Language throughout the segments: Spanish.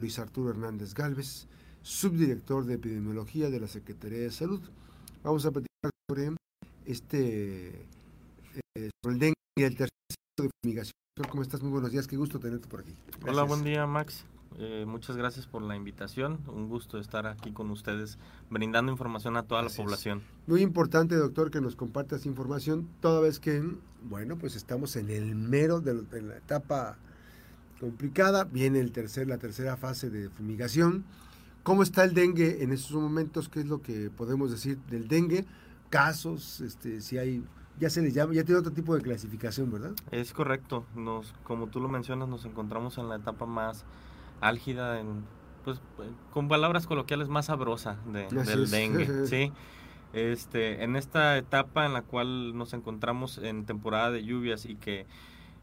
Luis Arturo Hernández Galvez, subdirector de epidemiología de la Secretaría de Salud. Vamos a platicar sobre este eh, sobre el dengue y el tercer de fumigación. ¿Cómo estás? Muy buenos días, qué gusto tenerte por aquí. Hola, buen día Max. Eh, muchas gracias por la invitación. Un gusto estar aquí con ustedes brindando información a toda la población. Muy importante, doctor, que nos compartas información toda vez que, bueno, pues estamos en el mero de, la etapa complicada. Viene el tercer, la tercera fase de fumigación. ¿Cómo está el dengue en estos momentos? ¿Qué es lo que podemos decir del dengue? Casos, este, si hay ya se les llama, ya tiene otro tipo de clasificación, ¿verdad? Es correcto. Nos, como tú lo mencionas, nos encontramos en la etapa más álgida, en, pues, con palabras coloquiales más sabrosa de, del dengue, ¿sí? Este, en esta etapa en la cual nos encontramos en temporada de lluvias y que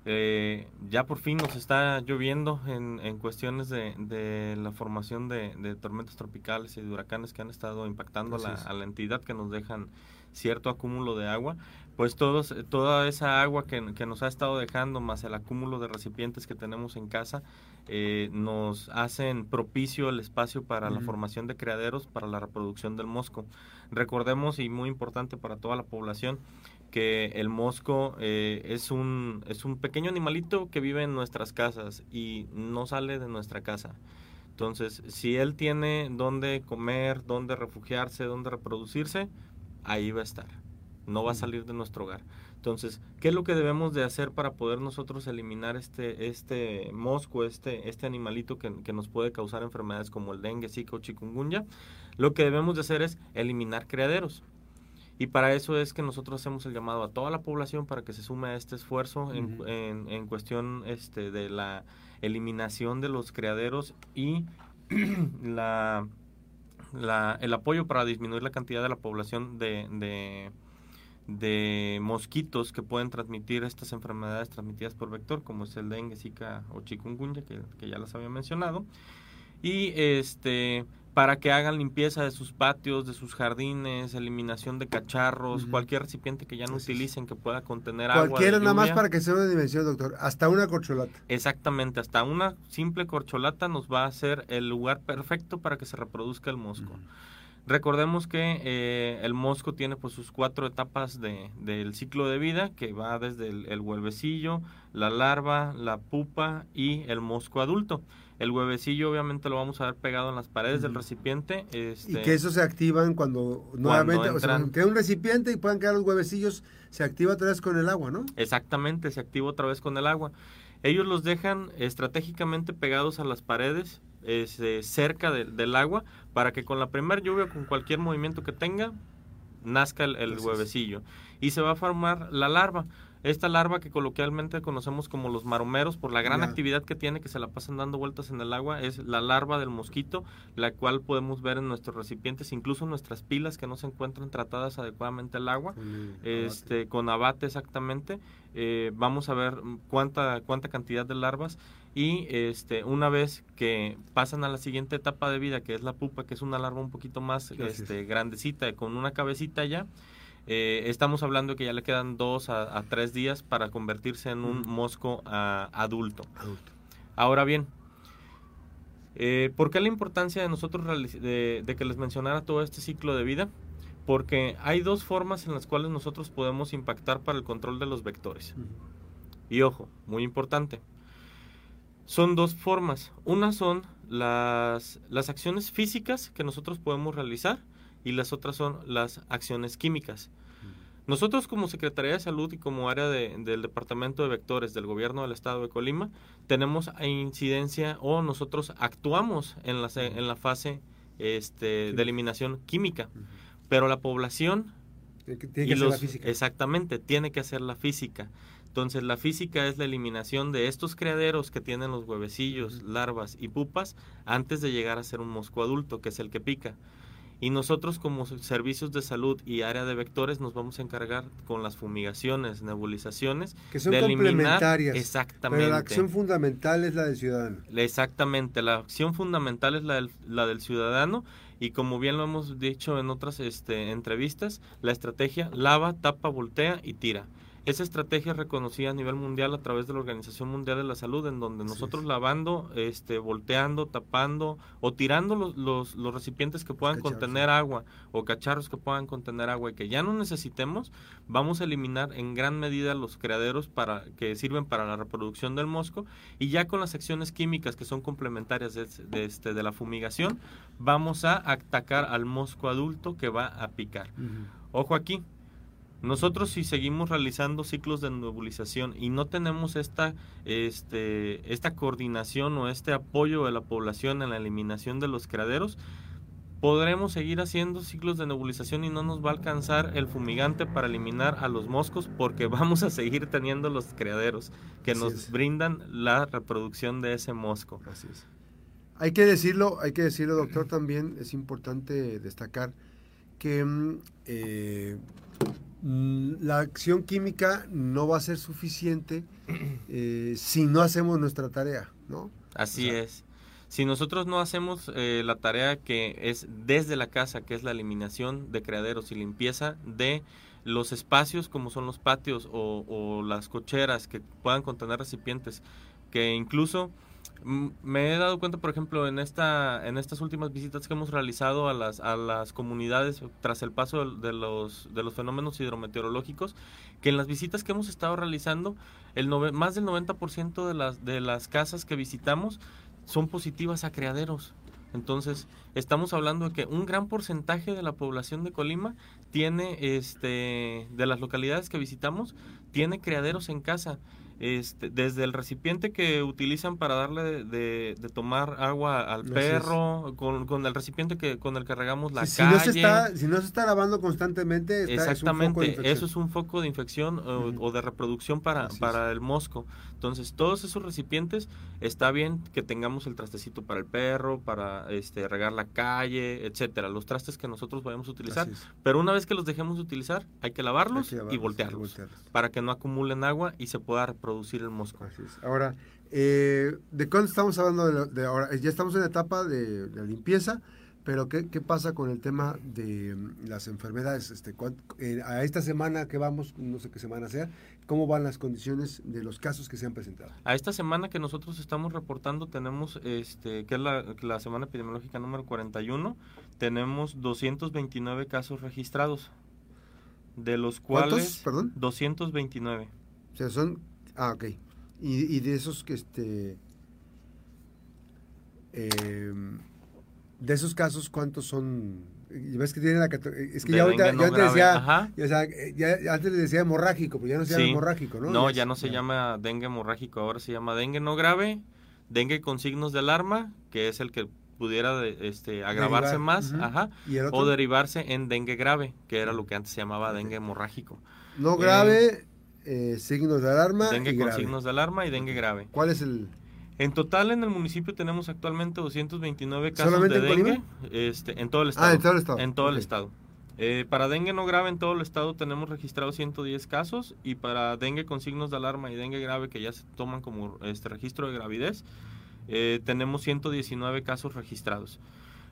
eh, ya por fin nos está lloviendo en, en cuestiones de, de, la formación de, de, tormentas tropicales y de huracanes que han estado impactando a la, a la, entidad que nos dejan cierto acúmulo de agua, pues todos, toda esa agua que, que, nos ha estado dejando, más el acúmulo de recipientes que tenemos en casa, eh, nos hacen propicio el espacio para la formación de criaderos, para la reproducción del mosco. Recordemos, y muy importante para toda la población, que el mosco eh, es, un, es un pequeño animalito que vive en nuestras casas y no sale de nuestra casa. Entonces, si él tiene dónde comer, dónde refugiarse, dónde reproducirse, ahí va a estar. No va a salir de nuestro hogar. Entonces, ¿qué es lo que debemos de hacer para poder nosotros eliminar este, este mosco, este, este animalito que, que nos puede causar enfermedades como el dengue, zika o chikungunya? Lo que debemos de hacer es eliminar criaderos. Y para eso es que nosotros hacemos el llamado a toda la población para que se sume a este esfuerzo en, en, en, cuestión este, de la eliminación de los criaderos y la, la, el apoyo para disminuir la cantidad de la población de, de de mosquitos que pueden transmitir estas enfermedades transmitidas por vector, como es el dengue, zika o chikungunya, que, que, ya las había mencionado. Y este para que hagan limpieza de sus patios, de sus jardines, eliminación de cacharros, uh -huh. cualquier recipiente que ya no utilicen que pueda contener Cualquiera agua. Cualquiera nada más para que sea una dimensión, doctor, hasta una corcholata. Exactamente, hasta una simple corcholata nos va a ser el lugar perfecto para que se reproduzca el mosco. Uh -huh. Recordemos que eh, el mosco tiene pues sus cuatro etapas de, del ciclo de vida, que va desde el, el, huevecillo, la larva, la pupa y el mosco adulto. El huevecillo obviamente lo vamos a ver pegado en las paredes del recipiente. Este, y que eso se activan cuando, cuando nuevamente, entran, o sea, queda un recipiente y puedan quedar los huevecillos, se activa otra vez con el agua, ¿no? Exactamente, se activa otra vez con el agua. Ellos los dejan estratégicamente pegados a las paredes, eh, cerca de, del agua, para que con la primera lluvia, con cualquier movimiento que tenga, nazca el, el huevecillo. Y se va a formar la larva. Esta larva que coloquialmente conocemos como los maromeros, por la gran yeah. actividad que tiene, que se la pasan dando vueltas en el agua, es la larva del mosquito, la cual podemos ver en nuestros recipientes, incluso nuestras pilas que no se encuentran tratadas adecuadamente al agua, este, abate. con abate exactamente. Eh, vamos a ver cuánta, cuánta cantidad de larvas y este, una vez que pasan a la siguiente etapa de vida, que es la pupa, que es una larva un poquito más este, grandecita, con una cabecita ya, eh, estamos hablando de que ya le quedan dos a, a tres días para convertirse en un mosco adulto. adulto. Ahora bien, eh, ¿por qué la importancia de nosotros de, de, que les mencionara todo este ciclo de vida? Porque hay dos formas en las cuales nosotros podemos impactar para el control de los vectores. Y ojo, muy importante. Son dos formas. Una son las, las acciones físicas que nosotros podemos realizar y las otras son las acciones químicas. Nosotros como Secretaría de Salud y como área de, del Departamento de Vectores del Gobierno del Estado de Colima, tenemos incidencia o nosotros actuamos en la, en la fase este, de eliminación química, pero la población... Tiene que, y los, la física. Exactamente, tiene que hacer la física. Entonces la física es la eliminación de estos criaderos que tienen los huevecillos, larvas y pupas antes de llegar a ser un mosco adulto, que es el que pica. Y nosotros como servicios de salud y área de vectores nos vamos a encargar con las fumigaciones, nebulizaciones. Que son de complementarias. Exactamente. Pero la acción fundamental es la del ciudadano. Exactamente, la acción fundamental es la del, la del ciudadano y como bien lo hemos dicho en otras este, entrevistas, la estrategia lava, tapa, voltea y tira. Esa estrategia es reconocida a nivel mundial a través de la Organización Mundial de la Salud, en donde nosotros lavando, este, volteando, tapando o tirando los, los, los recipientes que puedan contener agua o cacharros que puedan contener agua y que ya no necesitemos, vamos a eliminar en gran medida los criaderos para, que sirven para la reproducción del mosco y ya con las acciones químicas que son complementarias de, este, de la fumigación, vamos a atacar al mosco adulto que va a picar. Ojo aquí, nosotros si seguimos realizando ciclos de nebulización y no tenemos esta, este, esta coordinación o este apoyo de la población en la eliminación de los criaderos, podremos seguir haciendo ciclos de nebulización y no nos va a alcanzar el fumigante para eliminar a los moscos porque vamos a seguir teniendo los criaderos que nos brindan la reproducción de ese mosco. Así es. Hay que decirlo, hay que decirlo, doctor, también es importante destacar que mm, eh, la acción química no va a ser suficiente eh, si no hacemos nuestra tarea, ¿no? Así es. Si nosotros no hacemos eh, la tarea que es desde la casa, que es la eliminación de criaderos y limpieza de los espacios como son los patios o, o las cocheras que puedan contener recipientes, que incluso me he dado cuenta, por ejemplo, en esta en estas últimas visitas que hemos realizado a las a las comunidades tras el paso de, los de los fenómenos hidrometeorológicos, que en las visitas que hemos estado realizando, el más del 90% de las de las casas que visitamos son positivas a criaderos. Entonces, estamos hablando de que un gran porcentaje de la población de Colima tiene este de las localidades que visitamos tiene criaderos en casa este, desde el recipiente que utilizan para darle de, tomar agua al perro, con, el recipiente que con el que regamos la si, calle. No se está, si no se está lavando constantemente, exactamente, eso es un foco de infección o, de reproducción para, para el mosco. Entonces, todos esos recipientes está bien que tengamos el trastecito para el perro, para este regar la calle, etcétera, los trastes que nosotros vayamos a utilizar, pero una vez que los dejemos de utilizar, hay que lavarlos, y, voltearlos, para que no acumulen agua y se pueda reproducir el mosco. Ahora, eh, ¿de cuándo estamos hablando de, ahora? Ya estamos en la etapa de, de limpieza pero ¿qué, ¿qué, pasa con el tema de mm, las enfermedades? Este, eh, a esta semana que vamos, no sé qué semana sea, ¿cómo van las condiciones de los casos que se han presentado? A esta semana que nosotros estamos reportando tenemos, este, que es la, la semana epidemiológica número 41, tenemos 229 casos registrados, de los cuales... ¿Cuántos, perdón? 229. O sea, son... Ah, ok. Y, y de esos que este... Eh, de esos casos, ¿cuántos son? ¿Ves que tienen la Es que ya ahorita, antes decía, o sea, ya, antes le decía hemorrágico, pues ya no se llama hemorrágico, ¿no? No, ya, no se llama dengue hemorrágico, ahora se llama dengue no grave, dengue con signos de alarma, que es el que pudiera este, agravarse más, ajá, o derivarse en dengue grave, que era lo que antes se llamaba dengue hemorrágico. No grave, eh, eh, signos de alarma. Dengue con signos de alarma y dengue grave. ¿Cuál es el...? En total en el municipio tenemos actualmente 229 casos de dengue este, en todo el estado. Ah, en todo el estado. En todo el estado. Eh, para dengue no grave en todo el estado tenemos registrados 110 casos y para dengue con signos de alarma y dengue grave que ya se toman como este registro de gravidez eh, tenemos 119 casos registrados.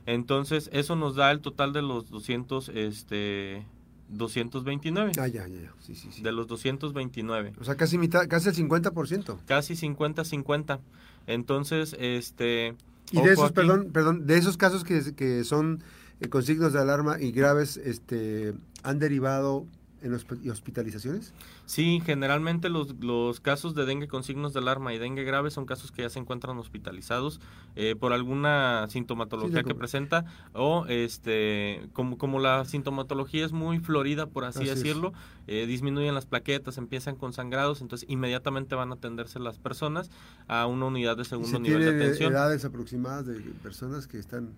Entonces eso nos da el total de los 200 este 229. Ah, ya, ya, Sí, sí, sí. De los 229. O sea, casi mitad, casi el 50%. Casi 50-50. Entonces, este... Y de esos, perdón, perdón, de esos casos que, que son eh, con signos de alarma y graves, este, ¿han derivado en hospitalizaciones? Sí, generalmente los, los, casos de dengue con signos de alarma y dengue grave son casos que ya se encuentran hospitalizados eh, por alguna sintomatología que presenta o este como, como la sintomatología es muy florida, por así, decirlo, eh, disminuyen las plaquetas, empiezan con sangrados, entonces inmediatamente van a atenderse las personas a una unidad de segundo nivel de atención. edades aproximadas de personas que están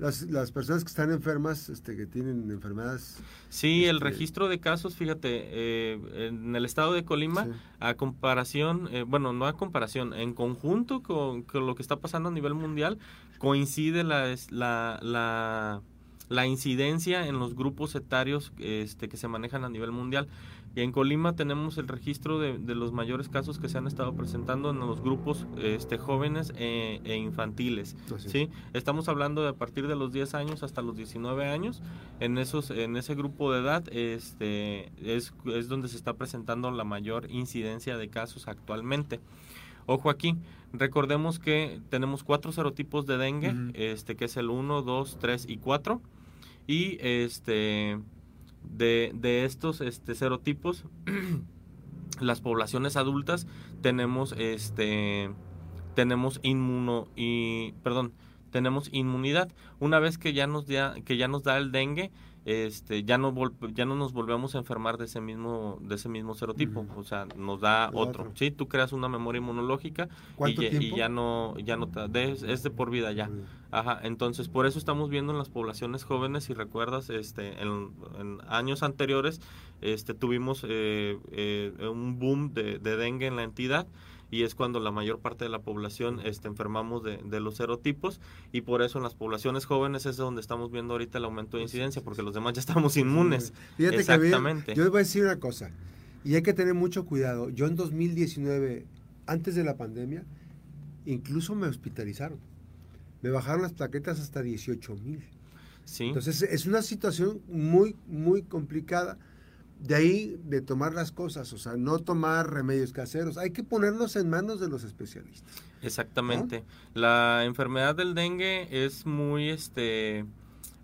las, las personas que están enfermas, este, que tienen enfermedades. Sí, el este, registro de casos, fíjate, eh, en el estado de Colima, a comparación, eh, bueno, no a comparación, en conjunto con, lo que está pasando a nivel mundial, coincide la, la, la, la incidencia en los grupos etarios este, que se manejan a nivel mundial. Y en Colima tenemos el registro de, los mayores casos que se han estado presentando en los grupos este, jóvenes e, e infantiles. ¿sí? Estamos hablando de a partir de los 10 años hasta los 19 años. En, esos, en ese grupo de edad este, es, es donde se está presentando la mayor incidencia de casos actualmente. Ojo aquí, recordemos que tenemos cuatro serotipos de dengue, este, que es el 1, 2, 3 y 4. Y este de, de estos este, serotipos, las poblaciones adultas tenemos este tenemos inmuno y perdón tenemos inmunidad. Una vez que ya nos da que ya nos da el dengue este ya no ya no nos volvemos a enfermar de ese mismo de ese mismo serotipo. O sea nos da otro. sí tú creas una memoria inmunológica y, ya no ya no te, es, de por vida ya. Ajá entonces por eso estamos viendo en las poblaciones jóvenes si recuerdas este en, años anteriores este tuvimos eh, eh, un boom de, de dengue en la entidad y es cuando la mayor parte de la población este, enfermamos de, de, los serotipos y por eso en las poblaciones jóvenes es donde estamos viendo ahorita el aumento de incidencia, porque los demás ya estamos inmunes. Fíjate Exactamente. yo les voy a decir una cosa, y hay que tener mucho cuidado. Yo en 2019, antes de la pandemia, incluso me hospitalizaron. Me bajaron las plaquetas hasta 18 mil. Sí. Entonces es una situación muy, muy complicada de ahí de tomar las cosas, o sea, no tomar remedios caseros, hay que ponerlos en manos de los especialistas. Exactamente. La enfermedad del dengue es muy este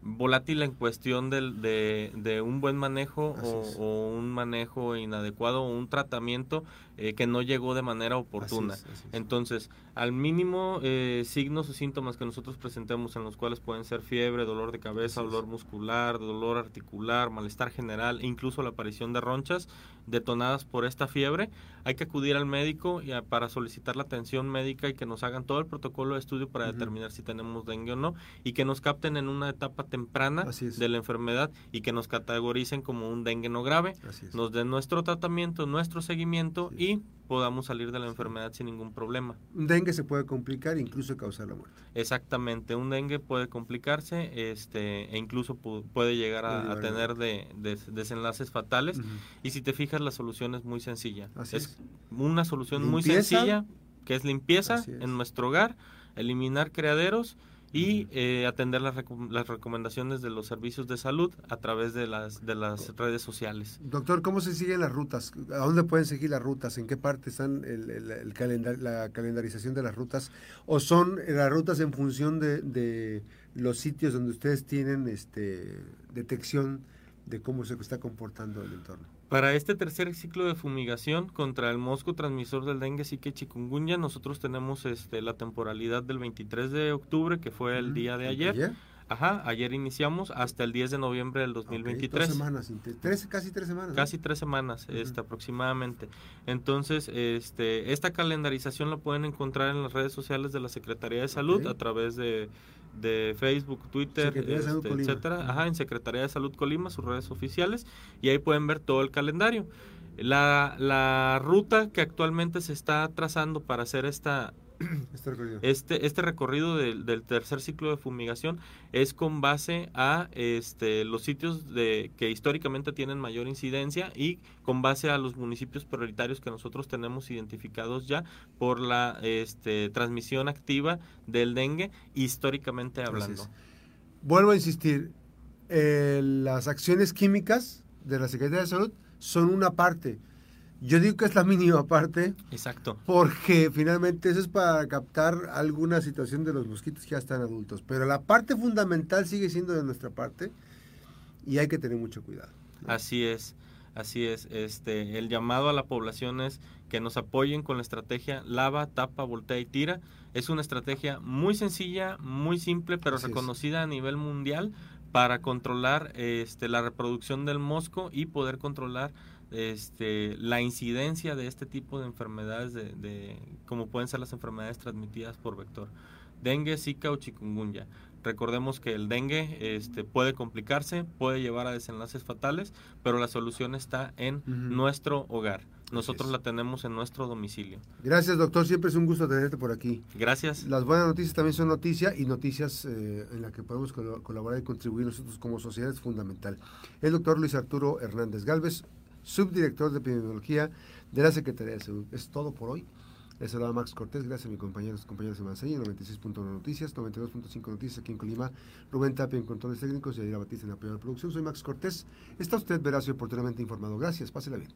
volátil en cuestión de, de, un buen manejo o, un manejo inadecuado o un tratamiento eh, que no llegó de manera oportuna. Entonces, al mínimo eh, signos o síntomas que nosotros presentemos en los cuales pueden ser fiebre, dolor de cabeza, dolor muscular, dolor articular, malestar general, incluso la aparición de ronchas detonadas por esta fiebre, hay que acudir al médico y para solicitar la atención médica y que nos hagan todo el protocolo de estudio para determinar si tenemos dengue o no y que nos capten en una etapa temprana de la enfermedad y que nos categoricen como un dengue no grave, nos den nuestro tratamiento, nuestro seguimiento y podamos salir de la enfermedad sin ningún problema. Un dengue se puede complicar e incluso causar la muerte. Exactamente, un dengue puede complicarse este, e incluso puede llegar a, tener de, desenlaces fatales. Y si te fijas, la solución es muy sencilla. es, una solución muy sencilla, que es limpieza en nuestro hogar, eliminar criaderos y eh, atender las, recomendaciones de los servicios de salud a través de las, de las redes sociales. Doctor, ¿cómo se siguen las rutas? ¿A dónde pueden seguir las rutas? ¿En qué parte están el, el, la calendarización de las rutas? ¿O son las rutas en función de, de los sitios donde ustedes tienen este, detección de cómo se está comportando el entorno? Para este tercer ciclo de fumigación contra el mosco transmisor del dengue, que chikungunya, nosotros tenemos este, la temporalidad del 23 de octubre, que fue el día de ayer. Ajá, ayer iniciamos hasta el 10 de noviembre del 2023. semanas, casi tres semanas. Casi tres semanas, este, aproximadamente. Entonces, este, esta calendarización la pueden encontrar en las redes sociales de la Secretaría de Salud a través de de Facebook, Twitter, este, etcétera, ajá, en Secretaría de Salud Colima, sus redes oficiales, y ahí pueden ver todo el calendario. La, la ruta que actualmente se está trazando para hacer esta este recorrido, este, este recorrido del, tercer ciclo de fumigación es con base a este, los sitios de, que históricamente tienen mayor incidencia y con base a los municipios prioritarios que nosotros tenemos identificados ya por la este, transmisión activa del dengue históricamente hablando. Vuelvo a insistir, eh, las acciones químicas de la Secretaría de Salud son una parte yo digo que es la mínima parte. Exacto. Porque finalmente eso es para captar alguna situación de los mosquitos que ya están adultos. Pero la parte fundamental sigue siendo de nuestra parte y hay que tener mucho cuidado. Así es, así es. Este, el llamado a la población es que nos apoyen con la estrategia lava, tapa, voltea y tira. Es una estrategia muy sencilla, muy simple, pero reconocida a nivel mundial para controlar este, la reproducción del mosco y poder controlar este, la incidencia de este tipo de enfermedades, de, como pueden ser las enfermedades transmitidas por vector. Dengue, Zika o chikungunya. Recordemos que el dengue este, puede complicarse, puede llevar a desenlaces fatales, pero la solución está en nuestro hogar. Nosotros la tenemos en nuestro domicilio. Gracias, doctor. Siempre es un gusto tenerte por aquí. Gracias. Las buenas noticias también son noticias y noticias eh, en las que podemos colaborar y contribuir nosotros como sociedad es fundamental. El doctor Luis Arturo Hernández Galvez, subdirector de epidemiología de la Secretaría de Salud. Es todo por hoy. Les saluda Max Cortés, gracias a mis compañeros y compañeras de Manzanilla, 96.1 Noticias, 92.5 Noticias aquí en Colima, Rubén Tapia en controles técnicos y Aira Batista en la producción. Soy Max Cortés. Está usted veraz y oportunamente informado. Gracias, pásela bien.